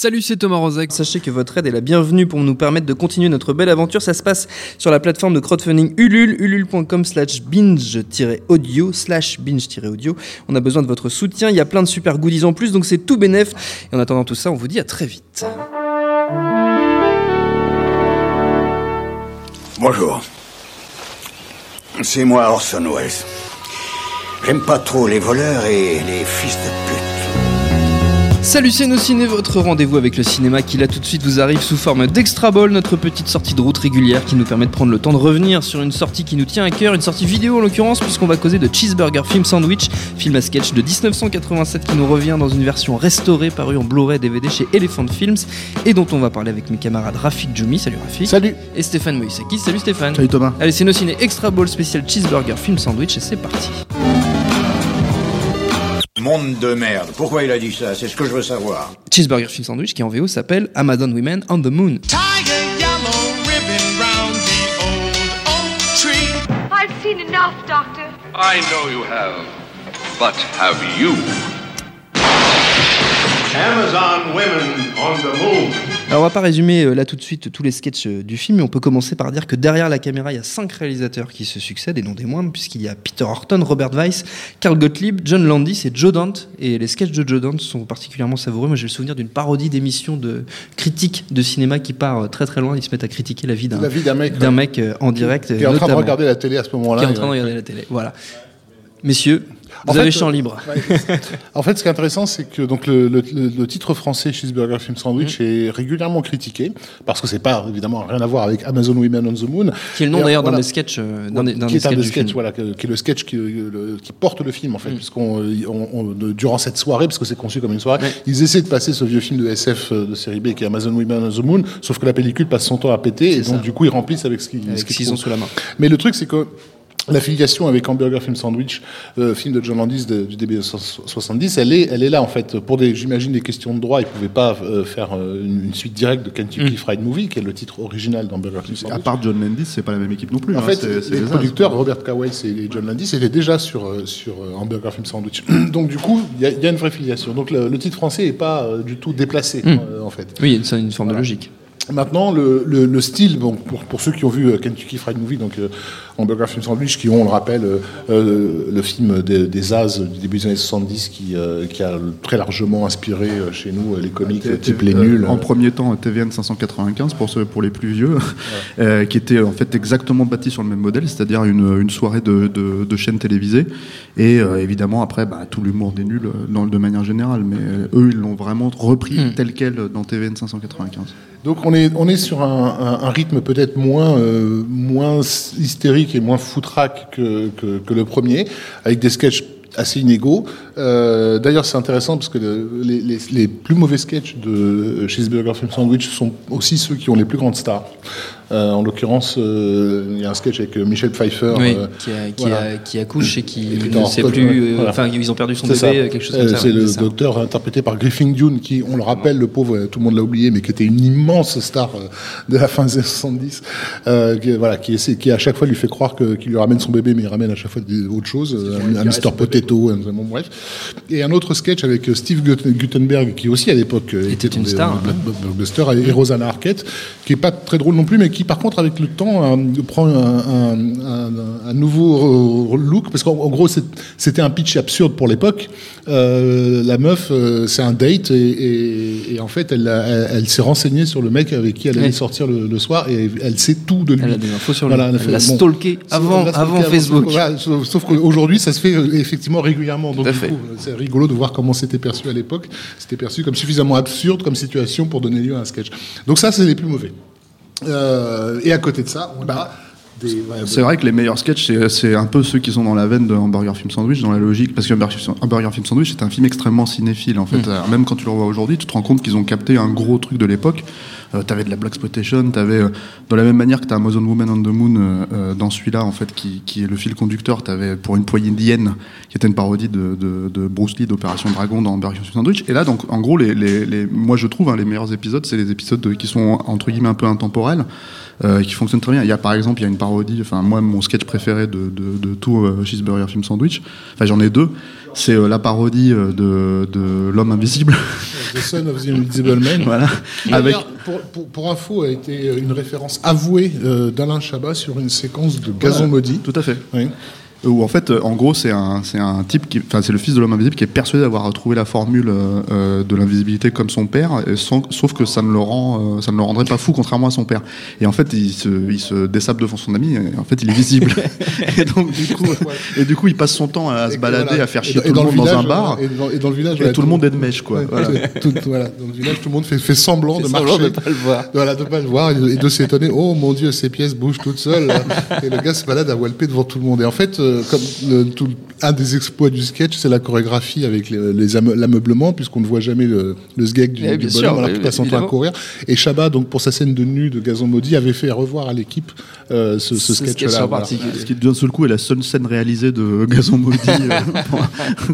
Salut, c'est Thomas Rozek. Sachez que votre aide est la bienvenue pour nous permettre de continuer notre belle aventure. Ça se passe sur la plateforme de crowdfunding Ulule, ulule.com slash binge-audio, slash binge-audio. On a besoin de votre soutien. Il y a plein de super goodies en plus, donc c'est tout bénef. Et en attendant tout ça, on vous dit à très vite. Bonjour. C'est moi Orson Welles. J'aime pas trop les voleurs et les fils de pute. Salut c'est nos ciné, votre rendez-vous avec le cinéma qui là tout de suite vous arrive sous forme d'extra ball, notre petite sortie de route régulière qui nous permet de prendre le temps de revenir sur une sortie qui nous tient à cœur, une sortie vidéo en l'occurrence puisqu'on va causer de Cheeseburger Film Sandwich, film à sketch de 1987 qui nous revient dans une version restaurée parue en Blu-ray DVD chez Elephant Films et dont on va parler avec mes camarades Rafik Djoumi, salut Rafik. Salut. Et Stéphane Moïsaki, salut Stéphane. Salut Thomas. Allez c'est nos ciné extra ball spécial Cheeseburger Film Sandwich et c'est parti. Monde de merde. Pourquoi il a dit ça? C'est ce que je veux savoir. Cheeseburger Film Sandwich qui en VO s'appelle Amazon Women on the Moon. Tiger yellow ribbon round the old oak tree. I've seen enough, Doctor. I know you have. But have you? Amazon women on the moon. Alors on va pas résumer euh, là tout de suite tous les sketchs euh, du film, mais on peut commencer par dire que derrière la caméra, il y a cinq réalisateurs qui se succèdent, et non des moindres, puisqu'il y a Peter Horton, Robert Weiss, Carl Gottlieb, John Landis et Joe Dante. Et les sketchs de Joe Dante sont particulièrement savoureux. Moi j'ai le souvenir d'une parodie d'émission de critique de cinéma qui part euh, très très loin. Ils se mettent à critiquer la vie d'un La vie d'un mec, d'un mec en direct. Qui est en train de regarder la télé à ce moment-là. Qui est en train de regarder la télé. Voilà. Messieurs, vous En fait, avez champ euh, libre. ouais. en fait, ce qui est intéressant, c'est que donc le, le- le- le titre français Cheeseburger Film Sandwich est régulièrement critiqué parce que c'est pas évidemment rien à voir avec Amazon Women on the Moon. Qui est le nom d'ailleurs d'un voilà. des sketchs, euh, d'un des, d'un qui des est un des sketchs, film. voilà, qui est le sketch qui, le- qui porte le film en fait, puisqu'on on- on- durant cette soirée, parce que c'est conçu comme une soirée, Ouais. ils essaient de passer ce vieux film de SF euh, de série B qui est Amazon Women on the Moon, sauf que la pellicule passe son temps à péter et donc ça. du coup ils remplissent avec ce qu'ils ce ont sous la main. Mais le truc c'est que L'affiliation avec Hamburger Film Sandwich, euh, film de John Landis de- du début des 70, elle est, elle est là en fait. Pour des, j'imagine, des questions de droit, ils pouvaient pas euh, faire euh, une, une suite directe de Kentucky Mm. Fried Movie, qui est le titre original d'Hamburger Film À Sandwich. part John Landis, c'est pas la même équipe non plus. En hein, fait, c'est- c'est les des as. producteurs Robert Cowell et John Landis étaient déjà sur euh, sur euh, Hamburger Film Sandwich. Donc du coup, il y, a- il y a une vraie filiation. Donc le, le titre français est pas du tout déplacé Mm. euh, en fait. Oui, c'est une forme de logique. Maintenant, le, le, le style, bon, pour, pour ceux qui ont vu euh, Kentucky Fried Movie, donc euh, Hamburger Film Sandwich, qui ont, on le rappelle, euh, euh, le film des, des As du début des années 70, qui, euh, qui a très largement inspiré euh, chez nous les comics T- type Les euh, Nuls. En premier temps, TVN 595 pour ceux pour les plus vieux, euh, qui était en fait exactement bâti sur le même modèle, c'est-à-dire une, une soirée de, de, de chaînes télévisées et euh, évidemment après bah, tout l'humour des nuls dans, de manière générale, mais euh, eux ils l'ont vraiment repris Mm. tel quel dans TVN 595. Donc on est, on est sur un, rythme peut-être moins, euh, moins hystérique et moins foutraque que, que, le premier, avec des sketchs assez inégaux. Euh, D'ailleurs, c'est intéressant parce que le- les, les- les plus mauvais sketchs de Cheeseburger Film Sandwich sont aussi ceux qui ont les plus grandes stars. Euh, en l'occurrence, euh, il y a un sketch avec euh, Michel Pfeiffer. Oui, euh, qui, a- qui, voilà. a- qui accouche et qui ne sait plus. voilà. Enfin, ils ont perdu son bébé, ça. quelque chose comme ça. C'est ouais, le ça. docteur interprété par Griffin Dune, qui, on le rappelle, le pauvre, tout le monde l'a oublié, mais qui était une immense star de la fin des années 70, euh, qui, voilà, qui, essaie, qui à chaque fois lui fait croire qu'il lui ramène son bébé, mais il ramène à chaque fois autre chose, un, un Mr. Potato, un- bon, bref. Et un autre sketch avec Steve Gut- Gutenberg, qui aussi à l'époque Était une star, hein. block- blockbusters, et Rosanna Arquette, qui est pas très drôle non plus, mais qui par contre avec le temps euh, prend un, un- un- un nouveau look, parce qu'en en gros c'était un pitch absurde pour l'époque. Euh, la meuf, euh, c'est un date, et, et- et en fait elle, a- elle, elle s'est renseignée sur le mec avec qui elle allait sortir le, le soir, et elle sait tout de lui. Elle a des infos sur lui. Voilà, Elle l'a bon. stalké avant- Facebook. Voilà, sauf sauf qu'aujourd'hui, ça se fait effectivement régulièrement. Donc, du coup, c'est rigolo de voir comment c'était perçu à l'époque. C'était perçu comme suffisamment absurde comme situation pour donner lieu à un sketch. Donc ça, c'est les plus mauvais. Euh, et à côté de ça, on a des- ouais, C'est vrai que les meilleurs sketchs, c'est- c'est un peu ceux qui sont dans la veine de Hamburger Film Sandwich, dans la logique, parce que Hamburger Hamburger Film Sandwich, c'est un film extrêmement cinéphile, en fait. Mm. Euh, Même quand tu le revois aujourd'hui, tu te rends compte qu'ils ont capté un gros truc de l'époque. Euh, t'avais de la Black Exploitation, t'avais, euh, de la même manière que t'as Amazon Woman on the Moon, euh, dans celui-là, en fait, qui, qui est le fil conducteur, t'avais pour une poignée d'hyènes, qui était une parodie de, de, de Bruce Lee d'Opération Dragon dans Hamburger Film Sandwich. Et là, donc, en gros, les, les, les- moi, je trouve, hein, les meilleurs épisodes, c'est les épisodes qui sont, entre guillemets, un peu intemporels euh, qui fonctionne très bien. Il y a par exemple, il y a une parodie, enfin moi mon sketch préféré de, de, de tout euh, Cheeseburger Film Sandwich, enfin j'en ai deux, c'est euh, la parodie euh, de, de l'homme invisible. The Son of the Invisible Man. voilà. Qui, Avec pour, pour, pour info, a été une référence avouée euh, d'Alain Chabat sur une séquence de Gazon Voilà. Maudit. Tout à fait. Oui. Où en fait, euh, en gros, c'est un, c'est un type qui, enfin, c'est le fils de l'homme invisible qui est persuadé d'avoir trouvé la formule euh, euh, de l'invisibilité comme son père, et sans- sauf que ça ne le rend, euh, ça ne le rendrait pas fou, contrairement à son père. Et en fait, il se, il se dessape devant son ami, et en fait, il est visible. et donc, du coup, et du coup, il passe son temps à se balader, voilà. à faire chier dans- tout et le monde dans village, un bar. Et dans, et dans le village, Et voilà, tout le monde est de mèche, quoi. Voilà. tout- tout- voilà. Dans le village, tout le monde fait, fait semblant Fait de semblant marcher. de pas le voir. Voilà, de pas le voir et de, s'étonner. Oh mon Dieu, ces pièces bougent toutes seules. et le gars se balade à walper devant tout le monde. Et en fait, euh, comme le- tout- un des exploits du sketch, c'est la chorégraphie avec l'ameublement, puisqu'on ne voit jamais le, le sgeg du, Eh, du bonhomme sûr, alors qu'il passe son temps à évidemment. courir. Et Chabat, donc pour sa scène de nu de Gazon Maudit, avait fait revoir à l'équipe euh, ce, ce Ce sketch sketch-là. en voilà. Ce qui d'un seul coup est la seule scène réalisée de Gazon Maudit euh,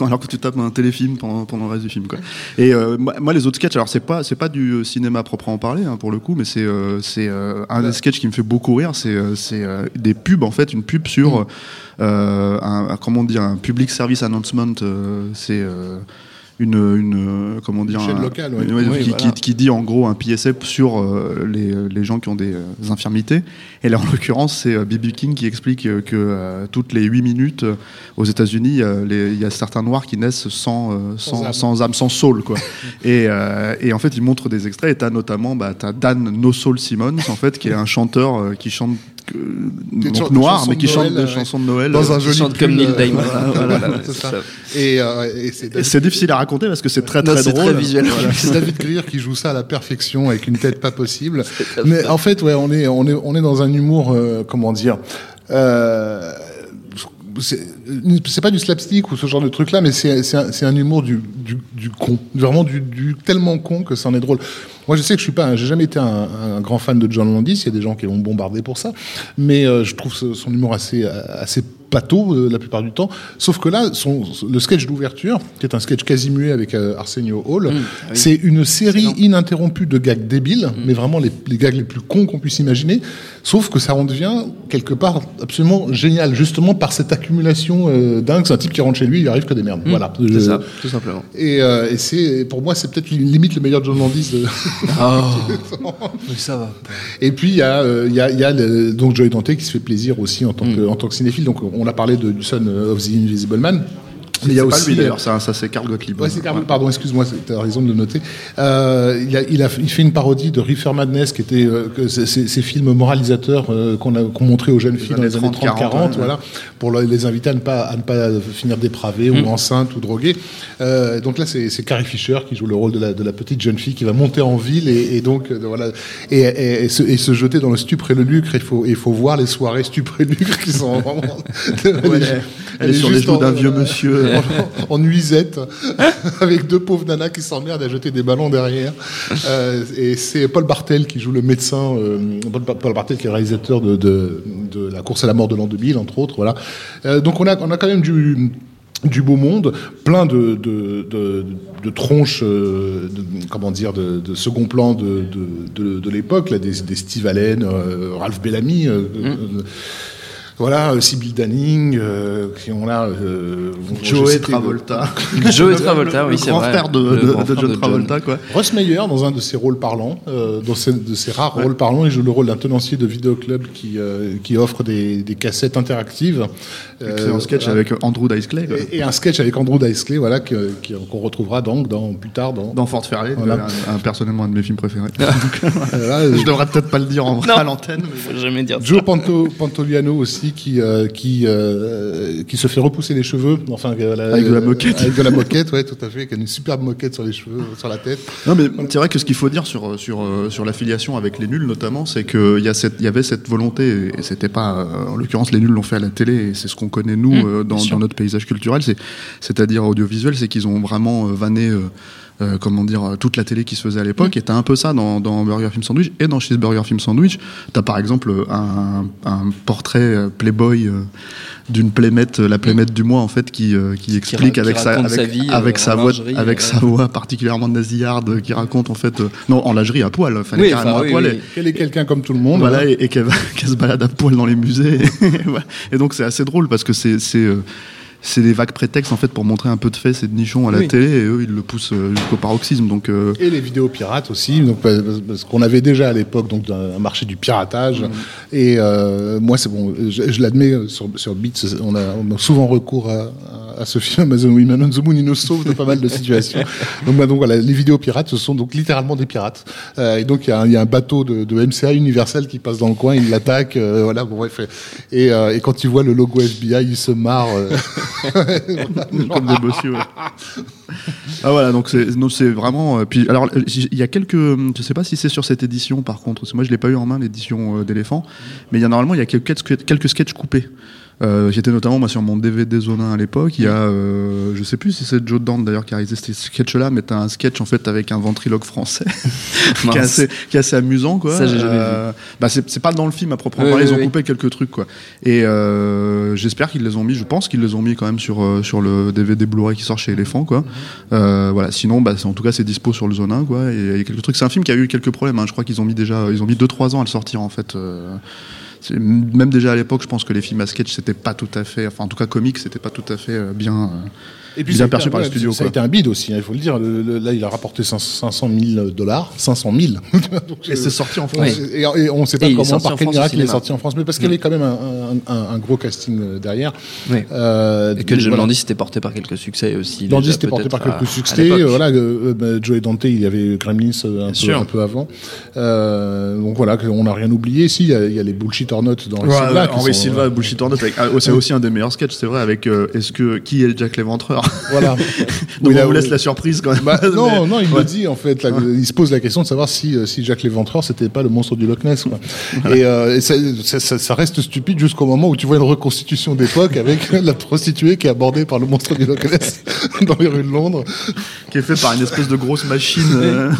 alors que tu tapes un téléfilm pendant, pendant le reste du film quoi. Et euh, moi, les autres sketchs alors c'est pas c'est pas du euh, cinéma proprement parler hein, pour le coup mais c'est euh, c'est euh, un des sketchs qui me fait beaucoup rire c'est euh, c'est euh, des pubs en fait une pub sur euh, un, un- comment on dit un public service announcement euh, c'est euh, une, une euh, comment dire Une chaîne locale, ouais. une- ouais, Oui, qui, voilà. qui- qui dit en gros un PSF sur euh, les, les gens qui ont des euh, infirmités. Et là, en l'occurrence, c'est euh, B.B. King qui explique euh, que euh, toutes les 8 minutes euh, aux États-Unis, euh, il y a certains noirs qui naissent sans, euh, sans, âme. sans âme, sans soul. Quoi. et, euh, et en fait, il montre des extraits. Et tu as notamment bah, Dan No Soul Simmons, en fait, qui est un chanteur euh, qui chante. Des donc noir, mais qui chante des ouais. chansons de Noël. Dans un euh, joli chante comme Neil Diamond. voilà, Voilà, c'est c'est ça. ça. Et, euh, et c'est difficile à raconter parce que c'est très très c'est drôle. C'est David Grier qui joue ça à la perfection avec une tête pas possible. Mais en fait, ouais, on est, on est, on est dans un humour, euh, comment dire. Euh, c'est c'est pas du slapstick ou ce genre de truc là mais c'est un, un humour du, du, con vraiment du, tellement con que ça en est drôle. Moi je sais que je suis pas j'ai jamais été un, grand fan de John Landis il y a des gens qui l'ont bombardé pour ça mais euh, je trouve son humour assez assez pâteau euh, la plupart du temps. Sauf que là son, le sketch d'ouverture qui est un sketch quasi muet avec euh, Arsenio Hall c'est une série ininterrompue de gags débiles mais vraiment les, les gags les plus cons qu'on puisse imaginer. Sauf que ça en devient quelque part absolument génial justement par cette accumulation euh, dingue c'est un type qui rentre chez lui il arrive que des merdes. Voilà. C'est Je- ça, tout simplement. et, euh, et c'est pour moi c'est peut-être limite le meilleur John Landis de... Oh, mais ça va. Et puis il y a, euh, il y a, il y a le- donc Joey Dante qui se fait plaisir aussi en tant que, en tant que cinéphile. Donc on a parlé de, Son of the Invisible Man. Mais il y a aussi d'ailleurs, ça, ça c'est Carl Gottlieb. Ouais, c'est Carl- pardon, excuse-moi, tu as raison de le noter. Euh, il, a, il, a, il fait une parodie de Reefer Madness, qui était euh, que ces films moralisateurs euh, qu'on a qu'on montrait aux jeunes filles dans les années 30, 30-40, 40, voilà, pour le- les inviter à ne pas, à ne pas finir dépravés ou enceintes ou droguées. Euh, donc là, c'est Carrie Fisher qui joue le rôle de la, de la petite jeune fille qui va monter en ville et, et donc euh, voilà et, et, se, et se jeter dans le stupre et le lucre. Il faut, il faut voir les soirées stupre et lucre qui sont vraiment. Ouais, elle est sur les genoux en- d'un vieux monsieur. En, en nuisette avec deux pauvres nanas qui s'emmerdent à jeter des ballons derrière. Euh, et c'est Paul Bartel qui joue le médecin. euh, Paul, Bartel qui est réalisateur de, de, de La course à la mort de l'an 2000, entre autres. Voilà. Euh, donc on a, on a quand même du du beau monde, plein de, de, de, de tronches, euh, de, comment dire, de, second plan de, de, l'époque, là, des, des Steve Allen, euh, Ralph Bellamy, euh, euh, voilà, euh, Sybil Danning, euh, qui ont là, euh, citais- Travolta. Joey Travolta, oui, le c'est grand vrai. frère de, Le de- grand de frère John de John. Travolta, quoi. Ross Meyer, dans un de ses rôles parlants, euh, dans ses, de ses rares rôles parlants, il joue le rôle d'un tenancier de vidéoclub qui, euh, qui offre des, des cassettes interactives. C'est Euh, un sketch voilà. avec Andrew Dice Clay, quoi. Et, et un sketch avec Andrew Dice Clay, voilà, qu'on retrouvera donc dans, plus tard dans. Dans Fort Fairley, Voilà. un, un- personnellement un de mes films préférés. Euh, là, je devrais peut-être pas le dire en vrai à l'antenne. Faut jamais dire ça. Joe Panto, Pantoliano aussi, fille qui euh, qui euh, qui se fait repousser les cheveux, enfin euh, la- Avec de la moquette. avec de la moquette, ouais, tout à fait, qui a une superbe moquette sur les cheveux, sur la tête. Non mais c'est vrai que ce qu'il faut dire sur sur sur l'affiliation avec les nuls notamment, c'est que il y a cette il y avait cette volonté et c'était pas en l'occurrence les nuls l'ont fait à la télé et c'est ce qu'on connaît nous Mmh, dans, dans notre paysage culturel, c'est c'est-à-dire audiovisuel, c'est qu'ils ont vraiment euh, vanné euh, euh, comment dire euh, toute la télé qui se faisait à l'époque et t'as un peu ça dans, dans Burger Film Sandwich et dans Cheeseburger Film Sandwich t'as par exemple un, un portrait euh, Playboy euh, d'une playmate euh, la playmate du mois en fait qui euh, qui explique qui avec sa raconte avec, sa vie, avec euh, sa voix lingerie, avec euh, sa voix particulièrement nasillarde euh, qui raconte en fait euh, non en lingerie à poil est Oui, carrément enfin, à oui, poil oui. et- Qu'elle est quelqu'un comme tout le monde. voilà, et, et qu'elle se balade à poil dans les musées. Et donc c'est assez drôle parce que c'est c'est des vagues prétextes en fait pour montrer un peu de fesses et de nichons à la Oui. télé et eux ils le poussent euh, jusqu'au paroxysme donc euh, Et les vidéos pirates aussi, donc parce qu'on avait déjà à l'époque donc un marché du piratage. Et euh, moi, c'est bon, je, je l'admets sur, sur Beats, on a, on a souvent recours à, à ce film Amazon Women on the Moon, il nous sauve de pas mal de situations. donc, bah, donc voilà, les vidéos pirates, ce sont donc littéralement des pirates. Euh, et donc il y, a un- il y a un bateau de, de MCA Universal qui passe dans le coin, il l'attaque, euh, voilà, bon bref. Et, euh, et quand il voit le logo FBI, il se marre. euh. comme des bossus. ouais. ah voilà, donc c'est non, c'est vraiment. euh, puis alors euh, il y a quelques, je sais pas si c'est sur cette édition par contre, parce que moi je l'ai pas eu en main l'édition euh, d'éléphant, mais il y a normalement il y a quelques sketchs- quelques sketchs coupés. Euh, J'étais notamment moi sur mon DVD Zone 1 à l'époque. Il y a, euh, je sais plus si c'est Joe Dante d'ailleurs qui a réalisé ces sketchs-là, mais t'as un sketch en fait avec un ventriloque français qui, est assez, qui est assez amusant quoi. Ça, j'ai jamais Euh, Bah c'est c'est pas dans le film à proprement Oui, parler. oui, ils ont oui. coupé quelques trucs quoi. Et j'espère qu'ils les ont mis. Je pense qu'ils les ont mis quand même sur sur le DVD Blu-ray qui sort chez Elephant quoi. Euh, voilà. Sinon bah en tout cas c'est dispo sur le Zone 1 quoi. Et il y a quelques trucs. C'est un film qui a eu quelques problèmes. hein. Je crois qu'ils ont mis déjà ils ont mis 2-3 ans à le sortir en fait. Euh, même déjà à l'époque, je pense que les films à sketch, c'était pas tout à fait, enfin en tout cas comique, c'était pas tout à fait euh, bien, Et bien ça a été perçu un- par les ouais, studios. Ça a quoi. été un bid aussi, hein, il faut le dire. Le- le- là, il a rapporté 500 000 dollars, 500 000. Donc, Et euh, c'est sorti en France. Et, et on ne sait pas Et comment, sorti en par quel miracle il est sorti en France, mais parce qu'il y avait quand même un, un- un- un gros casting euh, derrière. Oui. Euh, Et que John voilà. Landis était porté par quelques succès aussi. Landis était porté par à- quelques à succès. euh, voilà, euh, bah, Joe Dante, il y avait Gremlins un, peu, sûr. un peu avant. Euh, donc voilà, on n'a rien oublié. Si, il y, a- y a les bullshit or not dans Ouais, Henri Silva, Bullshit or Not, ah, c'est aussi un des meilleurs sketchs, c'est vrai, avec est-ce que qui est Jack l'Éventreur? Voilà. Donc il on a- vous laisse la surprise quand même. Bah, non, Mais- non, il ouais. le dit en fait. là, Il se pose la question de savoir si, euh, si Jacques Léventreur c'était pas le monstre du Loch Ness. Quoi. Et, euh, et ça, ça- ça- ça reste stupide jusqu'au moment où tu vois une reconstitution d'époque avec la prostituée qui est abordée par le monstre du Loch Ness dans les rues de Londres. qui est fait par une espèce de grosse machine euh,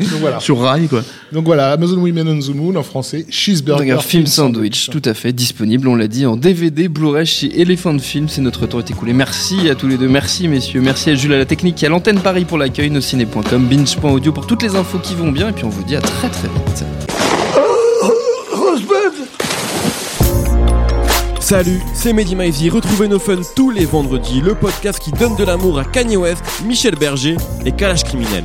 Donc voilà. sur rail quoi. Donc voilà, Amazon Women on the Moon en français, Cheeseburger Burger Film Sandwich, tout à fait disponible, on l'a dit, en DVD, Blu-ray chez Elephant Film. C'est notre tour est écoulé. Merci à tous les deux, merci messieurs, merci à Jules à la technique et à l'antenne Paris pour l'accueil, nociné.com, binge.audio pour toutes les infos qui vont bien. Et puis on vous dit à très très vite. Salut, c'est Mehdi Maizy. Retrouvez nos fun tous les vendredis, le podcast qui donne de l'amour à Kanye West, Michel Berger et Kalash Criminel.